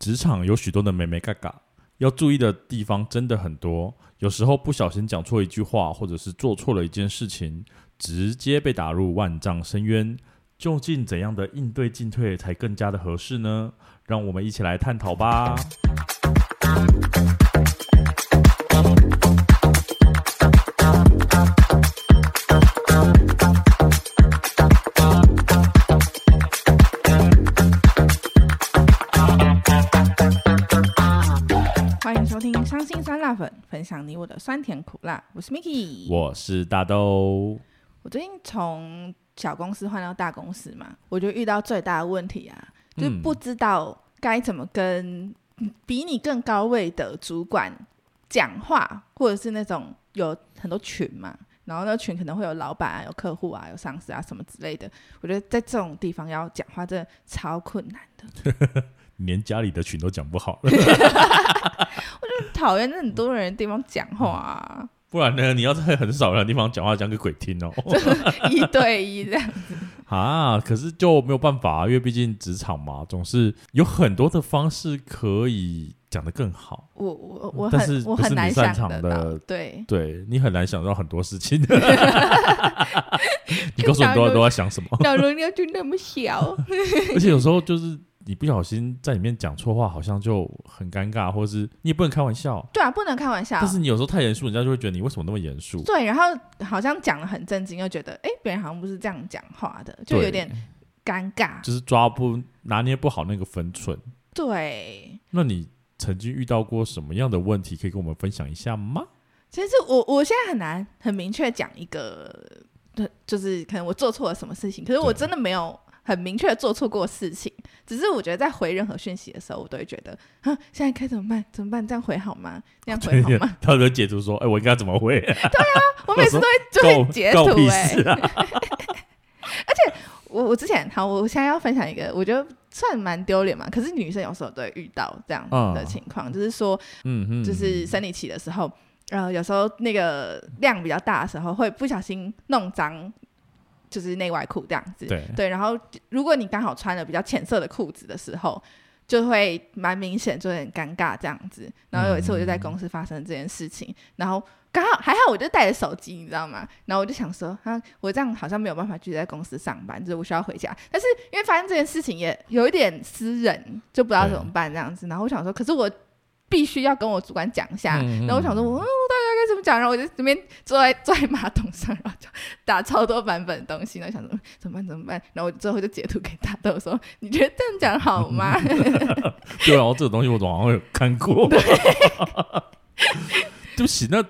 职场有许多的美眉嘎嘎，要注意的地方真的很多。有时候不小心讲错一句话，或者是做错了一件事情，直接被打入万丈深渊。究竟怎样的应对进退才更加的合适呢？让我们一起来探讨吧。分享你我的酸甜苦辣。我是 Miki，我是大豆。我最近从小公司换到大公司嘛，我就遇到最大的问题啊，就是不知道该怎么跟比你更高位的主管讲话，或者是那种有很多群嘛，然后那群可能会有老板啊、有客户啊、有上司啊什么之类的。我觉得在这种地方要讲话真的超困难的，连家里的群都讲不好了。我就讨厌很多人的地方讲话啊。不然呢？你要在很少人的地方讲话，讲给鬼听哦。一对一这样子 啊，可是就没有办法啊，因为毕竟职场嘛，总是有很多的方式可以讲得更好。我我我很是我很难擅长的，对对，你很难想到很多事情。你告诉我多都在想什么？脑容量就那么小，而且有时候就是。你不小心在里面讲错话，好像就很尴尬，或者是你也不能开玩笑。对啊，不能开玩笑。但是你有时候太严肃，人家就会觉得你为什么那么严肃？对，然后好像讲的很正经，又觉得哎，别人好像不是这样讲话的，就有点尴尬。就是抓不拿捏不好那个分寸。对。那你曾经遇到过什么样的问题，可以跟我们分享一下吗？其实我我现在很难很明确讲一个，就是可能我做错了什么事情，可是我真的没有。很明确做错过事情，只是我觉得在回任何讯息的时候，我都会觉得，哼，现在该怎么办？怎么办？这样回好吗？这样回好吗？他的解读说，哎、欸，我应该怎么回？对啊，我每次都会就会截图哎、欸。啊、而且我我之前好，我现在要分享一个，我觉得算蛮丢脸嘛。可是女生有时候都会遇到这样的情况，嗯、就是说，嗯嗯，就是生理期的时候，呃，有时候那个量比较大的时候，会不小心弄脏。就是内外裤这样子，对，对，然后如果你刚好穿了比较浅色的裤子的时候，就会蛮明显，就很尴尬这样子。然后有一次我就在公司发生这件事情，嗯、然后刚好还好，我就带着手机，你知道吗？然后我就想说，啊，我这样好像没有办法继续在公司上班，就是我需要回家。但是因为发生这件事情也有一点私人，就不知道怎么办这样子。然后我想说，可是我。必须要跟我主管讲一下，嗯、然后我想说，我、嗯、我大概该怎么讲？然后我就这边坐在坐在马桶上，然后就打超多版本的东西，然后想说怎么办怎么办？然后我最后就截图给他，我说你觉得这样讲好吗？对啊，这个东西我总好像有看过。对不起，那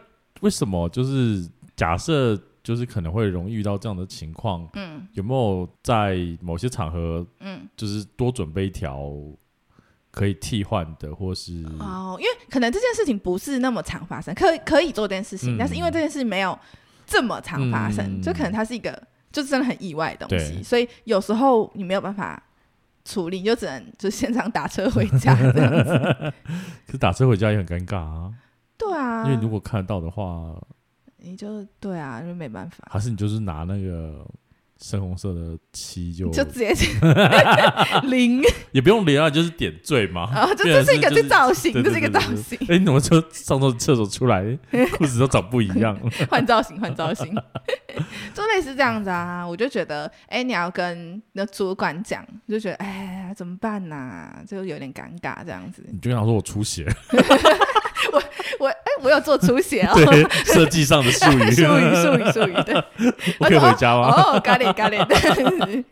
为什么就是假设就是可能会容易遇到这样的情况？嗯，有没有在某些场合，嗯，就是多准备一条？可以替换的，或是哦，因为可能这件事情不是那么常发生，可以可以做这件事情，嗯、但是因为这件事没有这么常发生，嗯、就可能它是一个就真的很意外的东西，对所以有时候你没有办法处理，你就只能就现场打车回家这样子。可是打车回家也很尴尬啊。对啊，因为如果看得到的话，你就对啊，就没办法。还是你就是拿那个。深红色的漆就就直接零，也不用零啊，就是点缀嘛。啊，这这是一个这造型，这是一个造型。哎，你怎么从上厕厕所出来，裤子都长不一样？换造型，换造型，就类似这样子啊。我就觉得，哎，你要跟那主管讲，就觉得，哎，怎么办呢？就有点尴尬这样子。你就想说我出血？我我哎，我有做出血哦。对，设计上的术语，术语，术语，术语。对，我可以回家吗？哦，咖喱咖喱的，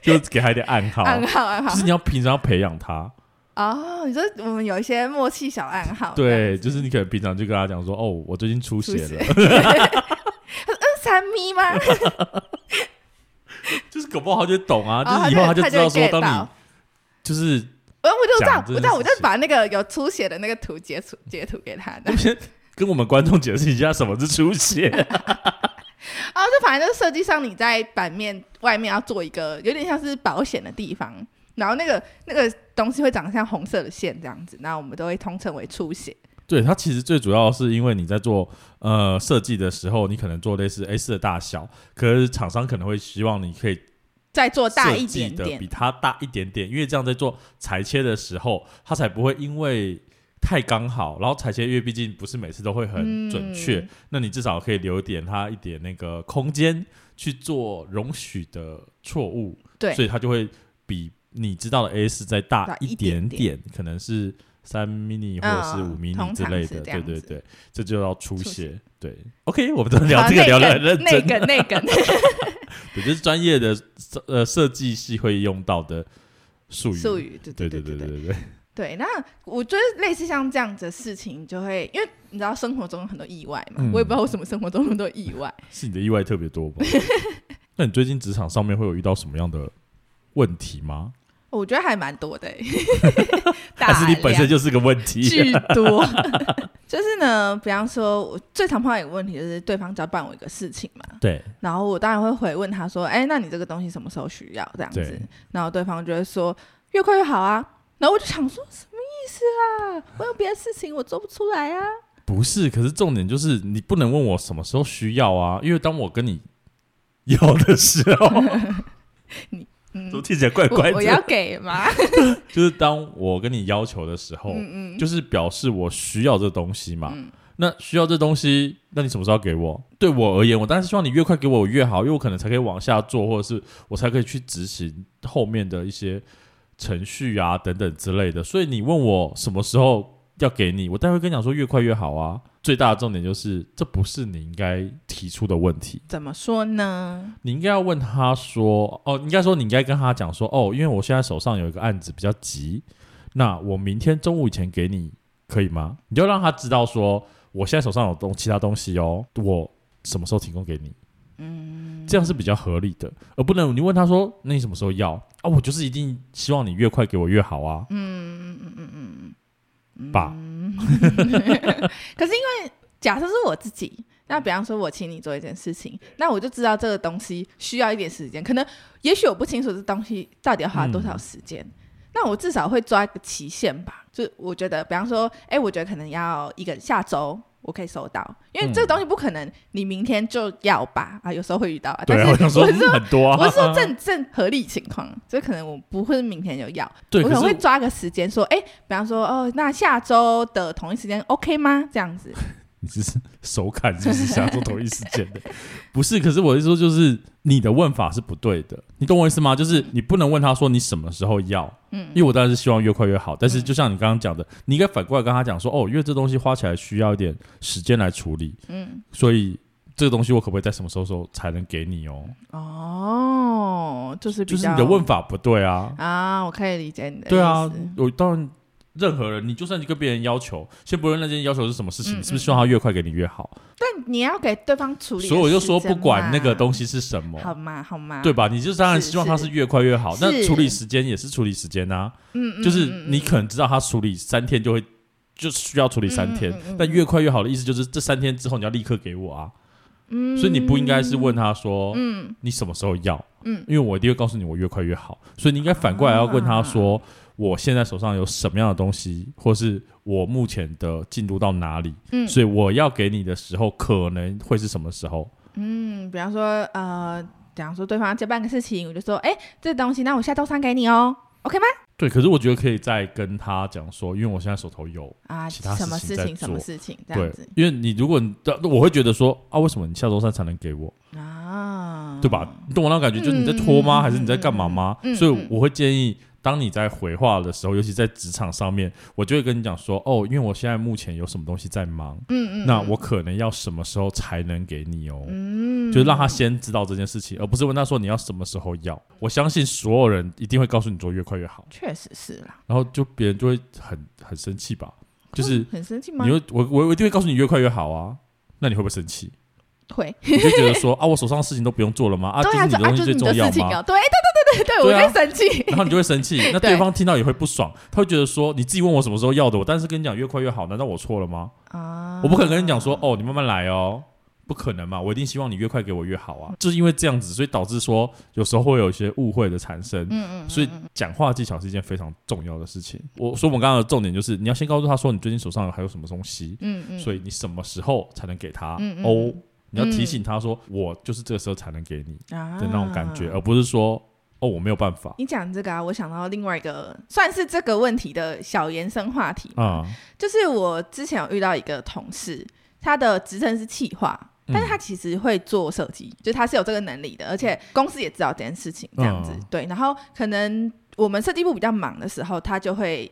就给他一点暗号，暗号，暗号。就是你要平常要培养他。哦，你说我们有一些默契小暗号。对，就是你可能平常就跟他讲说，哦，我最近出血了。嗯，三咪吗？就是搞不好他就懂啊，就是以后他就知道说，当你就是。我就这样，我这样，我就把那个有出血的那个图截图截图给他。的跟我们观众解释一下什么是出血。啊，就反正就是设计上你在版面外面要做一个有点像是保险的地方，然后那个那个东西会长得像红色的线这样子，那我们都会通称为出血。对，它其实最主要是因为你在做呃设计的时候，你可能做类似 A 四的大小，可是厂商可能会希望你可以。再做大一点点，比它大一点点，因为这样在做裁切的时候，它才不会因为太刚好，然后裁切因为毕竟不是每次都会很准确，嗯、那你至少可以留点它一点那个空间去做容许的错误，对，所以它就会比你知道的 A 四再大一点点，点点可能是。三 mini 或者是五 mini 之类的，对对对，这就要出血。对，OK，我们都聊这个聊得很认真。那个那个，对，就是专业的呃设计系会用到的术语。术语，对对对对对对对。对，那我觉得类似像这样子的事情，就会因为你知道生活中有很多意外嘛，我也不知道为什么生活中那么多意外。是你的意外特别多吧？那你最近职场上面会有遇到什么样的问题吗？我觉得还蛮多的，但是你本身就是个问题，巨多。就是呢，比方说，我最常碰到一个问题就是对方交办我一个事情嘛，对。然后我当然会回问他说：“哎，那你这个东西什么时候需要？”这样子。然后对方就会说：“越快越好啊。”然后我就想说：“什么意思啊？我有别的事情，我做不出来啊。”不是，可是重点就是你不能问我什么时候需要啊，因为当我跟你要的时候，你。都听起来怪怪的。我要给吗？就是当我跟你要求的时候，嗯嗯，就是表示我需要这东西嘛。嗯、那需要这东西，那你什么时候给我？对我而言，我当然是希望你越快给我越好，因为我可能才可以往下做，或者是我才可以去执行后面的一些程序啊等等之类的。所以你问我什么时候要给你，我待会跟你讲说越快越好啊。最大的重点就是，这不是你应该提出的问题。怎么说呢？你应该要问他说：“哦，应该说你应该跟他讲说，哦，因为我现在手上有一个案子比较急，那我明天中午以前给你可以吗？”你就让他知道说，我现在手上有东其他东西哦，我什么时候提供给你？嗯，这样是比较合理的，而不能你问他说：“那你什么时候要？”啊，我就是一定希望你越快给我越好啊。嗯嗯，可是因为假设是我自己，那比方说我请你做一件事情，那我就知道这个东西需要一点时间，可能也许我不清楚这东西到底要花多少时间，嗯、那我至少会抓一个期限吧。就我觉得，比方说，哎、欸，我觉得可能要一个下周。我可以收到，因为这个东西不可能你明天就要吧啊，有时候会遇到，但是我是说很多，我是说正正合理情况，所以可能我不会明天就要，我可能会抓个时间说，哎，比方说哦，那下周的同一时间 OK 吗？这样子。你是手砍，是不是想做同一时间的？不是，可是我是说，就是你的问法是不对的，你懂我意思吗？就是你不能问他说你什么时候要，嗯，因为我当然是希望越快越好，但是就像你刚刚讲的，你应该反过来跟他讲说，哦，因为这东西花起来需要一点时间来处理，嗯，所以这个东西我可不可以在什么时候时候才能给你哦？哦，就是就是你的问法不对啊啊，我可以理解你的，对啊，我当然。任何人，你就算你跟别人要求，先不论那件要求是什么事情，嗯、你是不是希望他越快给你越好？但你要给对方处理，所以我就说，不管那个东西是什么，好吗？好吗？对吧？你就当然希望他是越快越好。那处理时间也是处理时间啊。嗯，就是你可能知道他处理三天就会就需要处理三天，但越快越好的意思就是这三天之后你要立刻给我啊。嗯，所以你不应该是问他说，嗯，你什么时候要？嗯，因为我一定会告诉你我越快越好，所以你应该反过来要问他说。啊我现在手上有什么样的东西，或是我目前的进度到哪里？嗯，所以我要给你的时候，可能会是什么时候？嗯，比方说，呃，比方说对方要接办个事情，我就说，哎、欸，这东西，那我下周三给你哦，OK 吗？对，可是我觉得可以再跟他讲说，因为我现在手头有啊，其他什么事情，什么事情这样子。对，因为你如果你我会觉得说啊，为什么你下周三才能给我啊？对吧？你懂我那种感觉，就是你在拖吗？嗯、还是你在干嘛吗？嗯、所以我会建议。当你在回话的时候，尤其在职场上面，我就会跟你讲说，哦，因为我现在目前有什么东西在忙，嗯嗯，那我可能要什么时候才能给你哦，嗯，就是让他先知道这件事情，而不是问他说你要什么时候要。我相信所有人一定会告诉你做越快越好，确实是啦。然后就别人就会很很生气吧，就是很生气吗？你会我我我一定会告诉你越快越好啊，那你会不会生气？会，你就觉得说啊，我手上的事情都不用做了吗？啊，就是你的东西最重要吗？对对对对对，我会生气，然后你就会生气，那对方听到也会不爽，他会觉得说你自己问我什么时候要的，我但是跟你讲越快越好，难道我错了吗？啊，我不可能跟你讲说哦，你慢慢来哦，不可能嘛，我一定希望你越快给我越好啊，就是因为这样子，所以导致说有时候会有一些误会的产生，嗯嗯，所以讲话技巧是一件非常重要的事情。我说我们刚刚的重点就是你要先告诉他说你最近手上还有什么东西，嗯嗯，所以你什么时候才能给他？哦。你要提醒他说，我就是这个时候才能给你的那种感觉，而不是说哦，我没有办法。你讲这个啊，我想到另外一个算是这个问题的小延伸话题啊，就是我之前有遇到一个同事，他的职称是企划，但是他其实会做设计，嗯、就他是有这个能力的，而且公司也知道这件事情，这样子、嗯、对。然后可能我们设计部比较忙的时候，他就会。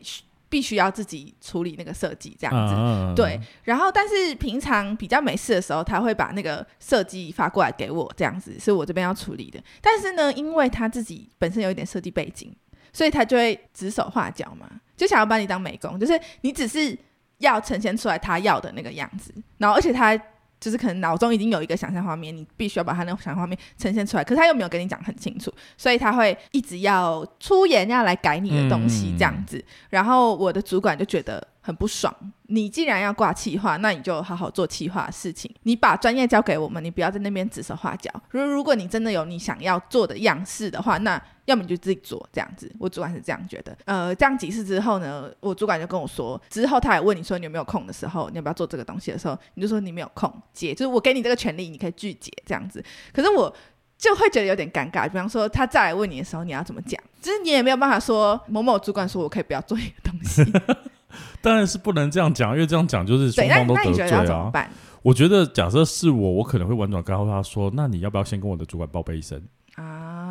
必须要自己处理那个设计，这样子、啊、对。然后，但是平常比较没事的时候，他会把那个设计发过来给我，这样子是我这边要处理的。但是呢，因为他自己本身有一点设计背景，所以他就会指手画脚嘛，就想要把你当美工，就是你只是要呈现出来他要的那个样子，然后而且他。就是可能脑中已经有一个想象画面，你必须要把他那个想象画面呈现出来，可是他又没有跟你讲很清楚，所以他会一直要出言要来改你的东西这样子。嗯、然后我的主管就觉得很不爽，你既然要挂企划，那你就好好做企划的事情，你把专业交给我们，你不要在那边指手画脚。如如果你真的有你想要做的样式的话，那要么你就自己做这样子，我主管是这样觉得。呃，这样几次之后呢，我主管就跟我说，之后他还问你说你有没有空的时候，你要不要做这个东西的时候，你就说你没有空接，就是我给你这个权利，你可以拒绝这样子。可是我就会觉得有点尴尬，比方说他再来问你的时候，你要怎么讲？就是你也没有办法说某某主管说我可以不要做一个东西，当然是不能这样讲，因为这样讲就是双方都得罪啊。那，你觉得要怎么办？我觉得假设是我，我可能会婉转告诉他说，那你要不要先跟我的主管报备一声啊？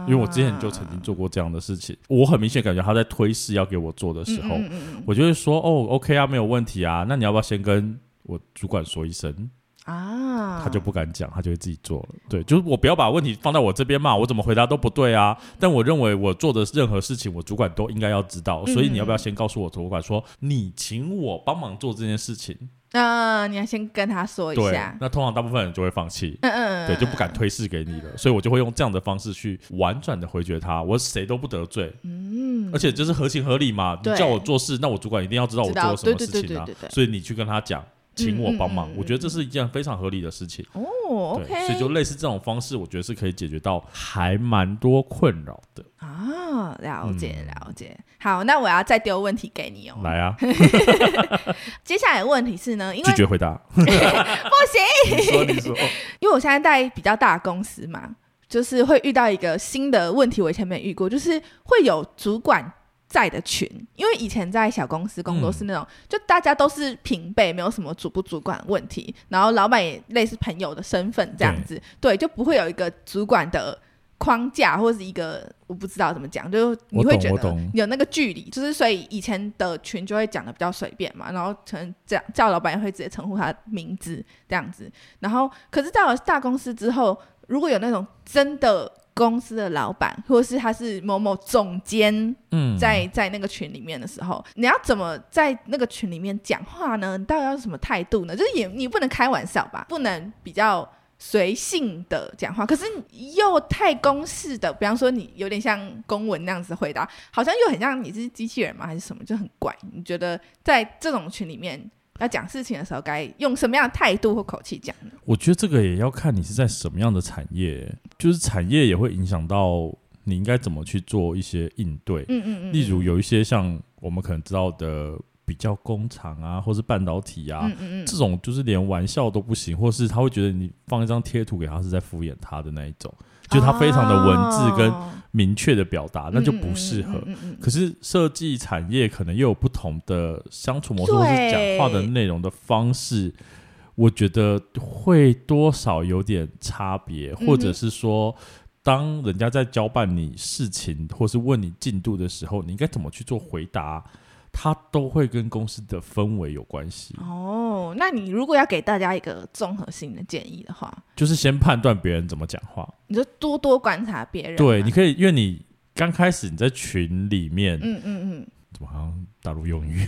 因为我之前就曾经做过这样的事情，我很明显感觉他在推事要给我做的时候，嗯嗯嗯，我就会说哦，OK 啊，没有问题啊，那你要不要先跟我主管说一声啊？他就不敢讲，他就会自己做了。对，就是我不要把问题放在我这边嘛，我怎么回答都不对啊。但我认为我做的任何事情，我主管都应该要知道，所以你要不要先告诉我主管说，你请我帮忙做这件事情？那、呃、你要先跟他说一下。那通常大部分人就会放弃，嗯嗯，对，就不敢推事给你了。所以我就会用这样的方式去婉转的回绝他，我谁都不得罪，嗯，而且就是合情合理嘛。你叫我做事，那我主管一定要知道我做了什么事情啊。所以你去跟他讲。请我帮忙，嗯嗯嗯，我觉得这是一件非常合理的事情。哦，OK，所以就类似这种方式，我觉得是可以解决到还蛮多困扰的。啊，了解了解。好，那我要再丢问题给你哦。来啊。接下来的问题是呢，因为拒绝回答。不行。你说你说。因为我现在在比较大的公司嘛，就是会遇到一个新的问题，我以前没遇过，就是会有主管。在的群，因为以前在小公司工作是那种，嗯、就大家都是平辈，没有什么主不主管问题，然后老板也类似朋友的身份这样子，对，对，就不会有一个主管的框架或者是一个我不知道怎么讲，就你会觉得有那个距离，就是所以以前的群就会讲的比较随便嘛，然后可能这样叫老板也会直接称呼他的名字这样子，然后可是到了大公司之后，如果有那种真的。公司的老板，或者是他是某某总监，嗯，在在那个群里面的时候，你要怎么在那个群里面讲话呢？你到底要什么态度呢？就是也你不能开玩笑吧，不能比较随性的讲话，可是又太公式的，比方说你有点像公文那样子回答，好像又很像你是机器人吗？还是什么，就很怪。你觉得在这种群里面？要讲事情的时候，该用什么样的态度或口气讲呢？我觉得这个也要看你是在什么样的产业，就是产业也会影响到你应该怎么去做一些应对。嗯嗯嗯。例如有一些像我们可能知道的比较工厂啊，或是半导体啊，嗯嗯嗯，这种就是连玩笑都不行，或是他会觉得你放一张贴图给他是在敷衍他的那一种。就它非常的文字跟明确的表达，哦、那就不适合。可是设计产业可能又有不同的相处模式，或是讲话的内容的方式，我觉得会多少有点差别，嗯、或者是说，当人家在交办你事情，或是问你进度的时候，你应该怎么去做回答？它都会跟公司的氛围有关系哦。那你如果要给大家一个综合性的建议的话，就是先判断别人怎么讲话，你就多多观察别人。对，你可以，因为你刚开始你在群里面，嗯嗯嗯，怎么好像大陆用语？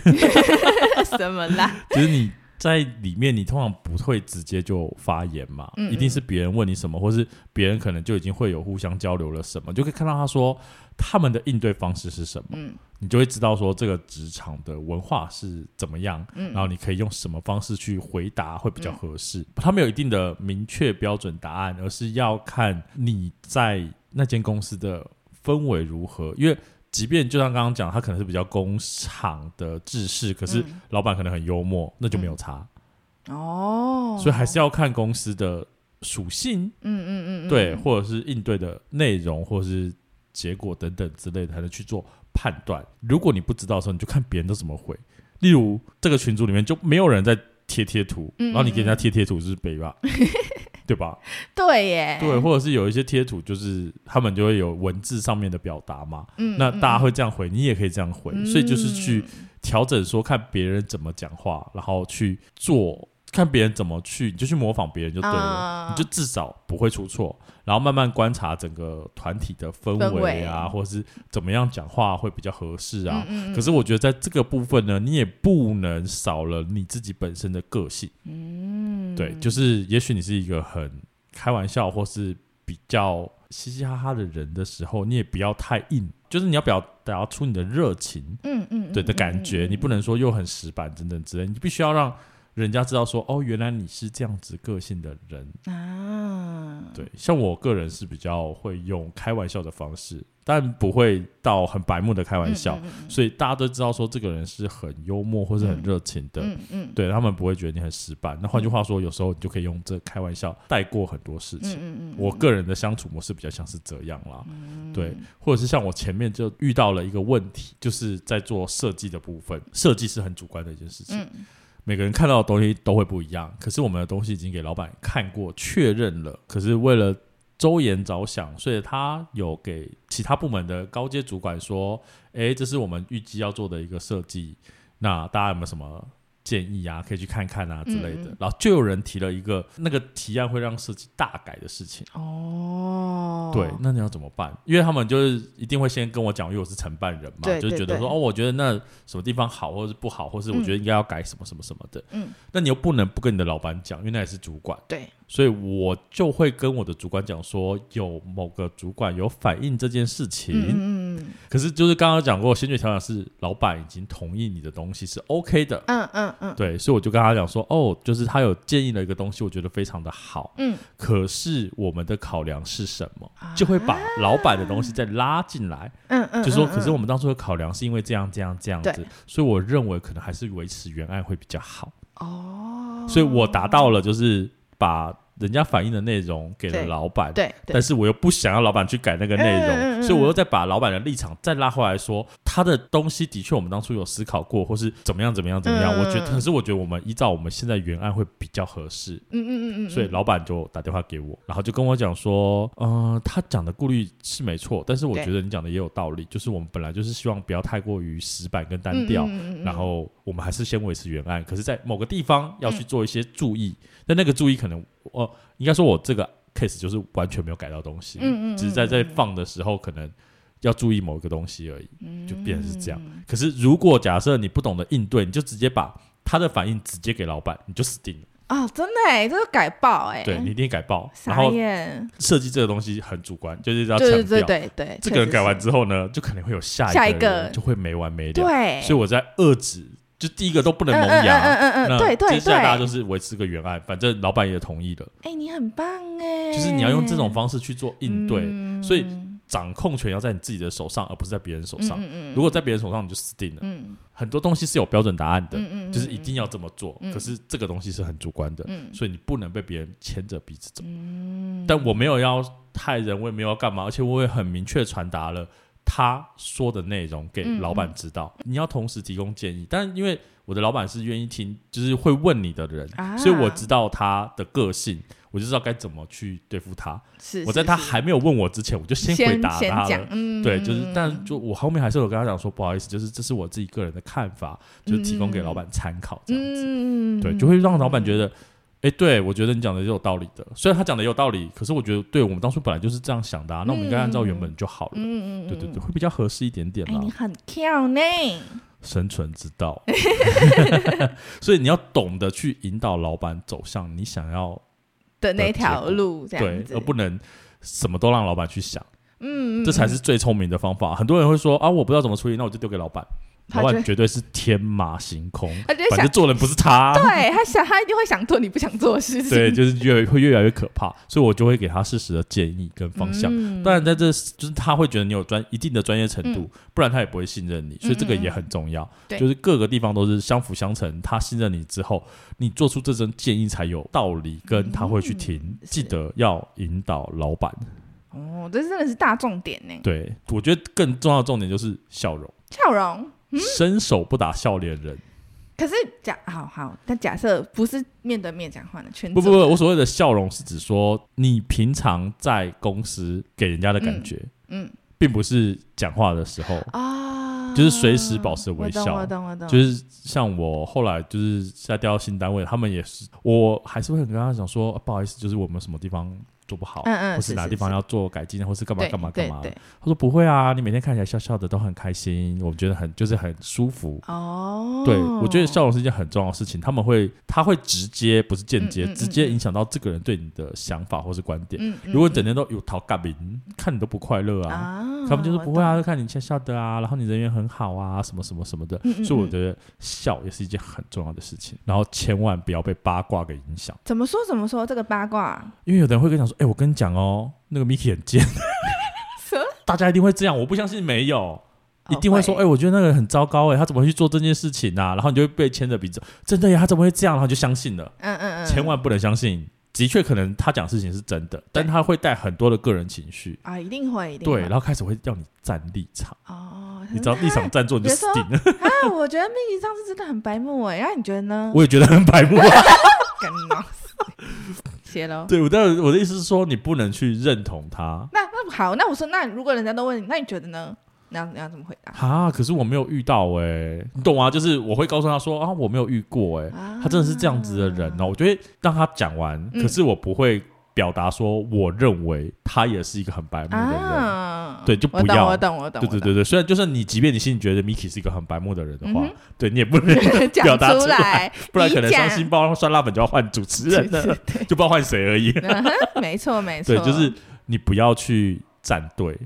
什么啦？就是你在里面，你通常不会直接就发言嘛，嗯嗯，一定是别人问你什么，或是别人可能就已经会有互相交流了什么，就可以看到他说他们的应对方式是什么。嗯。你就会知道说这个职场的文化是怎么样，嗯、然后你可以用什么方式去回答会比较合适。他没有一定的明确标准答案，而是要看你在那间公司的氛围如何。因为即便就像刚刚讲，他可能是比较工厂的制式，可是老板可能很幽默，那就没有差。哦，所以还是要看公司的属性。嗯嗯嗯，对，或者是应对的内容，或者是。结果等等之类的，才能去做判断。如果你不知道的时候，你就看别人都怎么回。例如这个群组里面就没有人在贴贴图，然后你给人家贴贴图是北吧？对吧？对耶，对，或者是有一些贴图，就是他们就会有文字上面的表达嘛。嗯，那大家会这样回，你也可以这样回，嗯、所以就是去调整，说看别人怎么讲话，然后去做。看别人怎么去，你就去模仿别人就对了，uh, 你就至少不会出错。然后慢慢观察整个团体的氛围啊，围或者是怎么样讲话会比较合适啊。嗯嗯嗯，可是我觉得在这个部分呢，你也不能少了你自己本身的个性。嗯，对，就是也许你是一个很开玩笑或是比较嘻嘻哈哈的人的时候，你也不要太硬，就是你要表达出你的热情。嗯嗯，对的感觉，你不能说又很死板等等之类，你必须要让。人家知道说哦，原来你是这样子个性的人啊。对，像我个人是比较会用开玩笑的方式，但不会到很白目的开玩笑，嗯嗯嗯，所以大家都知道说这个人是很幽默或是很热情的。嗯嗯，嗯，对，他们不会觉得你很死板。那换句话说，有时候你就可以用这开玩笑带过很多事情。嗯嗯，嗯，我个人的相处模式比较像是这样啦。嗯，对，或者是像我前面就遇到了一个问题，就是在做设计的部分，设计是很主观的一件事情。嗯每个人看到的东西都会不一样，可是我们的东西已经给老板看过确认了。可是为了周延着想，所以他有给其他部门的高阶主管说：“诶，这是我们预计要做的一个设计，那大家有没有什么？”建议啊，可以去看看啊之类的，嗯、然后就有人提了一个那个提案会让设计大改的事情。哦，对，那你要怎么办？因为他们就是一定会先跟我讲，因为我是承办人嘛，对就觉得说哦，我觉得那什么地方好，或者是不好，或是我觉得应该要改什么什么什么的。嗯，那你又不能不跟你的老板讲，因为那也是主管。对。所以我就会跟我的主管讲说，有某个主管有反映这件事情，嗯，可是就是刚刚讲过，先决条件是老板已经同意你的东西是 OK 的，嗯嗯嗯，对，所以我就跟他讲说，哦，就是他有建议了一个东西，我觉得非常的好，嗯，可是我们的考量是什么？就会把老板的东西再拉进来，嗯嗯，就说，可是我们当初的考量是因为这样这样这样子，所以我认为可能还是维持原案会比较好，哦，所以我达到了就是。把人家反映的内容给了老板，对，但是我又不想要老板去改那个内容，所以我又再把老板的立场再拉回来说，他的东西的确我们当初有思考过，或是怎么样怎么样怎么样，我觉得，可是我觉得我们依照我们现在原案会比较合适，嗯嗯嗯嗯，所以老板就打电话给我，然后就跟我讲说，嗯，他讲的顾虑是没错，但是我觉得你讲的也有道理，就是我们本来就是希望不要太过于死板跟单调，然后我们还是先维持原案，可是在某个地方要去做一些注意。但那个注意可能，我应该说，我这个 case 就是完全没有改到东西，嗯嗯，只是在在放的时候可能要注意某一个东西而已，就变成是这样。可是如果假设你不懂得应对，你就直接把他的反应直接给老板，你就死定了。啊，真的哎，这个改报哎，对，你一定改报。然后设计这个东西很主观，就是要强调，对对，这个人改完之后呢，就可能会有下一个，就会没完没了。对，所以我在遏制。就第一个都不能萌芽，嗯嗯嗯，对对对，接下来大家就是维持个原案，反正老板也同意了。哎，你很棒哎！就是你要用这种方式去做应对，所以掌控权要在你自己的手上，而不是在别人手上。如果在别人手上，你就死定了。很多东西是有标准答案的，就是一定要这么做。可是这个东西是很主观的，所以你不能被别人牵着鼻子走。但我没有要害人，我也没有要干嘛，而且我也很明确传达了。他说的内容给老板知道，嗯、你要同时提供建议。但因为我的老板是愿意听，就是会问你的人，啊、所以我知道他的个性，我就知道该怎么去对付他。是，是，是，我在他还没有问我之前，我就先回答他了。嗯、对，就是，但就我后面还是有跟他讲说，不好意思，就是这是我自己个人的看法，就提供给老板参考这样子。嗯、对，就会让老板觉得。哎，对，我觉得你讲的也有道理的。虽然他讲的有道理，可是我觉得，对我们当初本来就是这样想的啊。那我们应该按照原本就好了。嗯嗯，对对对，会比较合适一点点啦。你很强呢，生存之道。所以你要懂得去引导老板走向你想要的那条路，这样对，而不能什么都让老板去想。嗯，这才是最聪明的方法。很多人会说啊，我不知道怎么处理，那我就丢给老板。老板绝对是天马行空，反正做人不是他。对，他想，他一定会想做你不想做的事情。对，就是越会越来越可怕，所以我就会给他适时的建议跟方向。当然，在这就是他会觉得你有专一定的专业程度，不然他也不会信任你。所以这个也很重要，就是各个地方都是相辅相成。他信任你之后，你做出这种建议才有道理，跟他会去听。记得要引导老板。哦，这真的是大重点呢。对，我觉得更重要的重点就是笑容。笑容，嗯、伸手不打笑脸人。可是假好好，但假设不是面对面讲话的圈子，不不不，我所谓的笑容是指说你平常在公司给人家的感觉，嗯，嗯并不是讲话的时候啊，就是随时保持微笑。我懂，我懂，我懂。就是像我后来就是在调到新单位，他们也是，我还是会很跟他讲说，啊，不好意思，就是我们什么地方。做不好，嗯嗯，或是哪个地方要做改进，或是干嘛干嘛干嘛。他说不会啊，你每天看起来笑笑的，都很开心，我觉得很就是很舒服。哦，对，我觉得笑容是一件很重要的事情，他们会他会直接不是间接，直接影响到这个人对你的想法或是观点。如果整天都有讨尬名，看你都不快乐啊。他们就是不会啊，就看你笑笑的啊，然后你人缘很好啊，什么什么什么的。所以我觉得笑也是一件很重要的事情，然后千万不要被八卦给影响。怎么说？怎么说？这个八卦？因为有的人会跟你讲说。哎、欸，我跟你讲哦，那个 Miki 很贱 大家一定会这样，我不相信没有，一定会说，哎、欸，我觉得那个人很糟糕，哎，他怎么会去做这件事情呢、啊？然后你就会被牵着鼻子，真的呀，他怎么会这样？然后就相信了，嗯嗯嗯，千万不能相信，的确可能他讲事情是真的，但他会带很多的个人情绪啊，一定会，一定，对，然后开始会叫你站立场哦，你知道立场站住你就死定了啊！我觉得 Miki 上次真的很白目哎，然后你觉得呢？我也觉得很白目啊。对，我的我的意思是说，你不能去认同他。那那好，那我说，那如果人家都问你，那你觉得呢？你要你要怎么回答？啊，可是我没有遇到哎、欸，你懂啊？就是我会告诉他说啊，我没有遇过哎、欸，啊、他真的是这样子的人哦。我觉得让他讲完，可是我不会。表达说，我认为他也是一个很白目的人，啊、对，就不要。我懂，我懂，我懂。对对对对，虽然就算你，即便你心里觉得 Miki 是一个很白目的人的话，嗯、对你也不能 表达出来，不然可能伤心包酸辣粉就要换主持人了，就不知道换谁而已。没错，没错。对，就是你不要去站队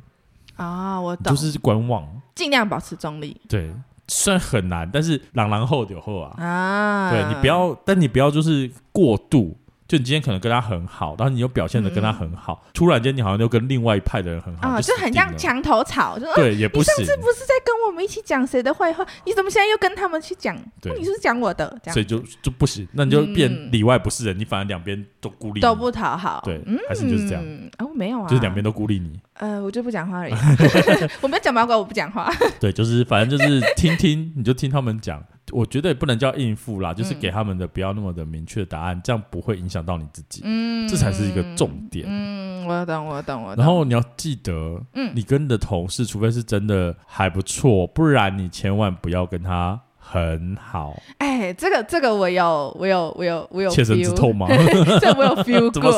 啊，我懂，就是观望，尽量保持中立。对，虽然很难，但是朗朗后有后啊。啊，对你不要，但你不要就是过度。就你今天可能跟他很好，然后你又表现的跟他很好，突然间你好像又跟另外一派的人很好，就很像墙头草，就对，也不是。你上次不是在跟我们一起讲谁的坏话，你怎么现在又跟他们去讲？对，你是讲我的，所以就就不行，那你就变里外不是人，你反而两边都孤立，都不讨好，对，还是就是这样？哦，没有啊，就是两边都孤立你。呃，我就不讲话而已，我没有讲八卦，我不讲话。对，就是反正就是听听，你就听他们讲。我觉得也不能叫应付啦，就是给他们的不要那么的明确的答案，这样不会影响到你自己。嗯，这才是一个重点。嗯，我懂，我懂，我懂。然后你要记得，嗯，你跟你的同事，除非是真的还不错，不然你千万不要跟他很好。哎，这个这个我有，我有，我有，我有切身之痛吗？这我有 feel 过。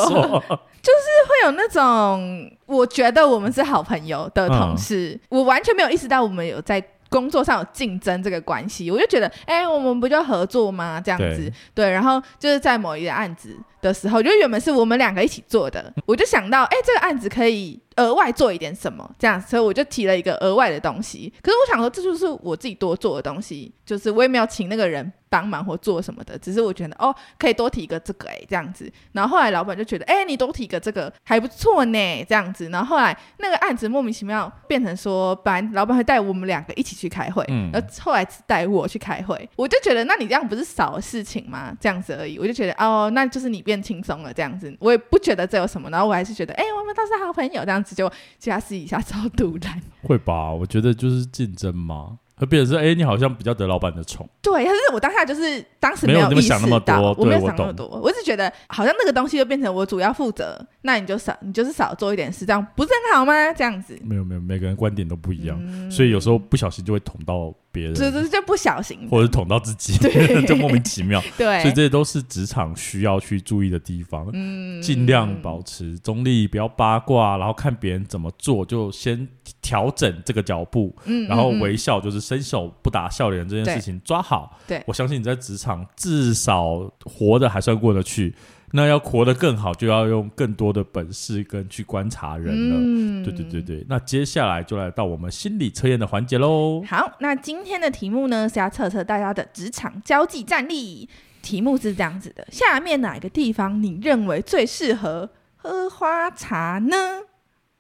就是会有那种，我觉得我们是好朋友的同事，我完全没有意识到我们有在。工作上有竞争这个关系，我就觉得，哎、欸，我们不就合作吗？这样子，对，对，然后就是在某一个案子的时候，就原本是我们两个一起做的，我就想到，哎、欸，这个案子可以额外做一点什么，这样，所以我就提了一个额外的东西。可是我想说，这就是我自己多做的东西，就是我也没有请那个人。帮忙或做什么的，只是我觉得哦，可以多提一个这个哎，这样子。然后后来老板就觉得，哎，你多提一个这个还不错呢，这样子。然后后来那个案子莫名其妙变成说，本来老板会带我们两个一起去开会，嗯，然后后来只带我去开会，我就觉得，那你这样不是少事情吗？这样子而已，我就觉得哦，那就是你变轻松了这样子，我也不觉得这有什么。然后我还是觉得，哎，我们都是好朋友这样子，就其他私底下超堵然。会吧？我觉得就是竞争嘛。会变成是，哎，你好像比较得老板的宠。对，但是我当下就是当时没有意识到，没有想那么多，我没有想那么多，我，我是觉得好像那个东西就变成我主要负责，那你就少，你就是少做一点事，这样不是很好吗？这样子。没有没有，每个人观点都不一样，嗯、所以有时候不小心就会捅到别人，就是就不小心，或者捅到自己，就莫名其妙。对，所以这些都是职场需要去注意的地方。嗯，尽量保持中立，不要八卦，然后看别人怎么做，就先调整这个脚步。嗯，然后微笑，就是伸手不打笑脸这件事情抓好。对，我相信你在职场至少活得还算过得去。那要活得更好，就要用更多的本事跟去观察人了。嗯，对对对对。那接下来就来到我们心理测验的环节喽。好，那今天的题目呢是要测测大家的职场交际战力。题目是这样子的：下面哪个地方你认为最适合喝花茶呢？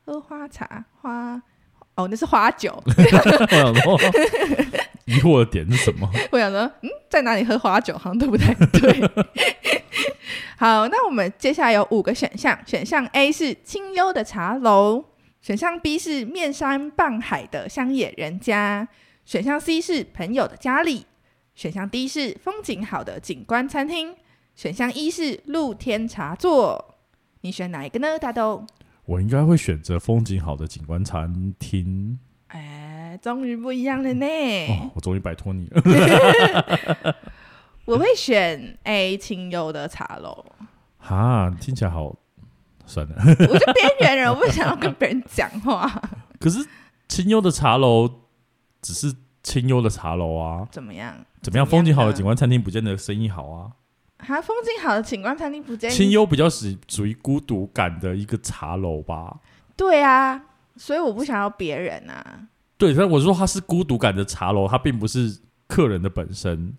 喝花茶花哦，那是花酒。疑惑的点是什么？我想说，嗯，在哪里喝花酒好像都不太对。好，那我们接下来有五个选项，选项 A 是清幽的茶楼，选项 B 是面山傍海的乡野人家，选项 C 是朋友的家里，选项 D 是风景好的景观餐厅，选项 E 是露天茶座。你选哪一个呢？大豆？我应该会选择风景好的景观餐厅。哎，终于不一样了呢！哦、我终于摆脱你了。我会选 A 清幽的茶楼。哈，听起来好，算了。我是边缘人，我不想要跟别人讲话。可是清幽的茶楼只是清幽的茶楼啊。怎么样？怎么样？风景好的景观餐厅不见得生意好啊。哈，风景好的景观餐厅不见得。清幽比较是属于孤独感的一个茶楼吧。对啊，所以我不想要别人啊。对，但我说它是孤独感的茶楼，它并不是客人的本身。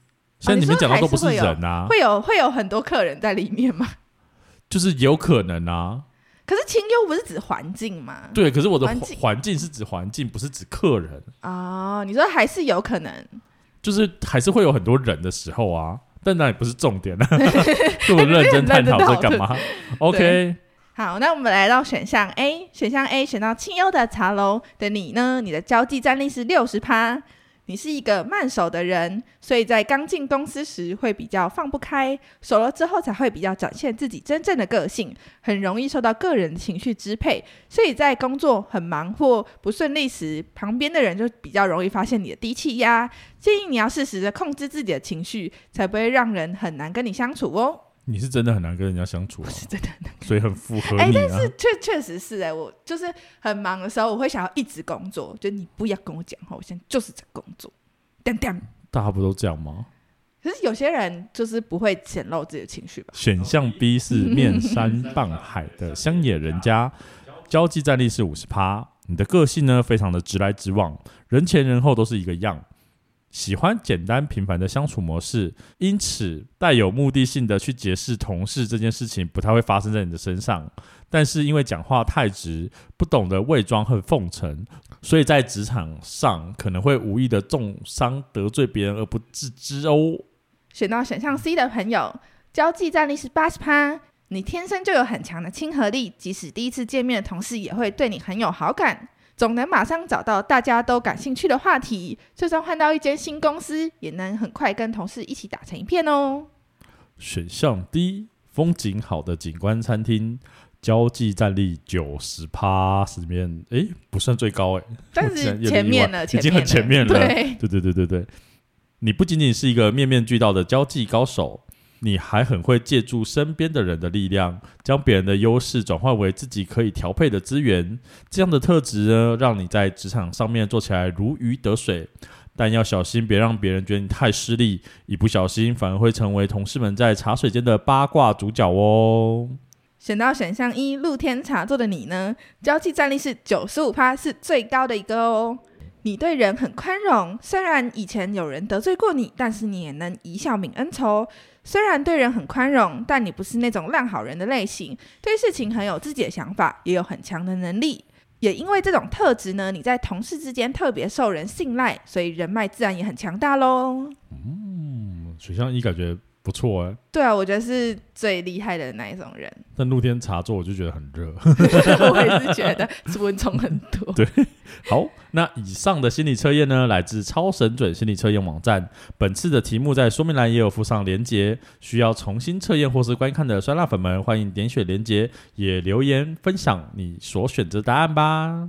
像你们讲的都不是人啊，会有会有很多客人在里面吗？就是有可能啊。可是清幽不是指环境吗？对，可是我的环境是指环境，不是指客人哦，你说还是有可能，就是还是会有很多人的时候啊，但那也不是重点啊。这么认真探讨这干嘛？OK，好，那我们来到选项 A，选项 A 选到清幽的茶楼的你呢？你的交际战力是六十趴。你是一个慢手的人，所以在刚进公司时会比较放不开，熟了之后才会比较展现自己真正的个性，很容易受到个人情绪支配，所以在工作很忙或不顺利时，旁边的人就比较容易发现你的低气压。建议你要适时的控制自己的情绪，才不会让人很难跟你相处哦。你是真的很难跟人家相处啊，是真的，所以很符合你啊。哎，但是确确实是哎，我就是很忙的时候，我会想要一直工作，就你不要跟我讲话，我现在就是在工作。当当，大家不都这样吗？可是有些人就是不会显露自己的情绪吧。选项 B 是面山傍海的乡野人家，交际战力是五十趴。你的个性呢，非常的直来直往，人前人后都是一个样。喜欢简单平凡的相处模式，因此带有目的性的去结识同事这件事情不太会发生在你的身上。但是因为讲话太直，不懂得伪装和奉承，所以在职场上可能会无意的重伤得罪别人而不自知哦。选到选项 C 的朋友，交际战力是八十趴，你天生就有很强的亲和力，即使第一次见面的同事也会对你很有好感。总能马上找到大家都感兴趣的话题，就算换到一间新公司，也能很快跟同事一起打成一片哦。选项 D，风景好的景观餐厅，交际战力九十趴，里面哎不算最高哎，但是 前面了，已经很前面了。对，对对对对对，你不仅仅是一个面面俱到的交际高手。你还很会借助身边的人的力量，将别人的优势转换为自己可以调配的资源。这样的特质呢，让你在职场上面做起来如鱼得水。但要小心，别让别人觉得你太势利，一不小心反而会成为同事们在茶水间的八卦主角哦。选到选项一，露天茶座的你呢，交际战力是九十五趴，是最高的一个哦。你对人很宽容，虽然以前有人得罪过你，但是你也能一笑泯恩仇。虽然对人很宽容，但你不是那种烂好人的类型，对事情很有自己的想法，也有很强的能力。也因为这种特质呢，你在同事之间特别受人信赖，所以人脉自然也很强大喽。嗯，选项一感觉。不错哎、欸，对啊，我觉得是最厉害的那一种人。但露天茶座我就觉得很热，我也是觉得蚊虫很多。对，好，那以上的心理测验呢，来自超神准心理测验网站。本次的题目在说明栏也有附上连接，需要重新测验或是观看的酸辣粉们，欢迎点选连接，也留言分享你所选择答案吧。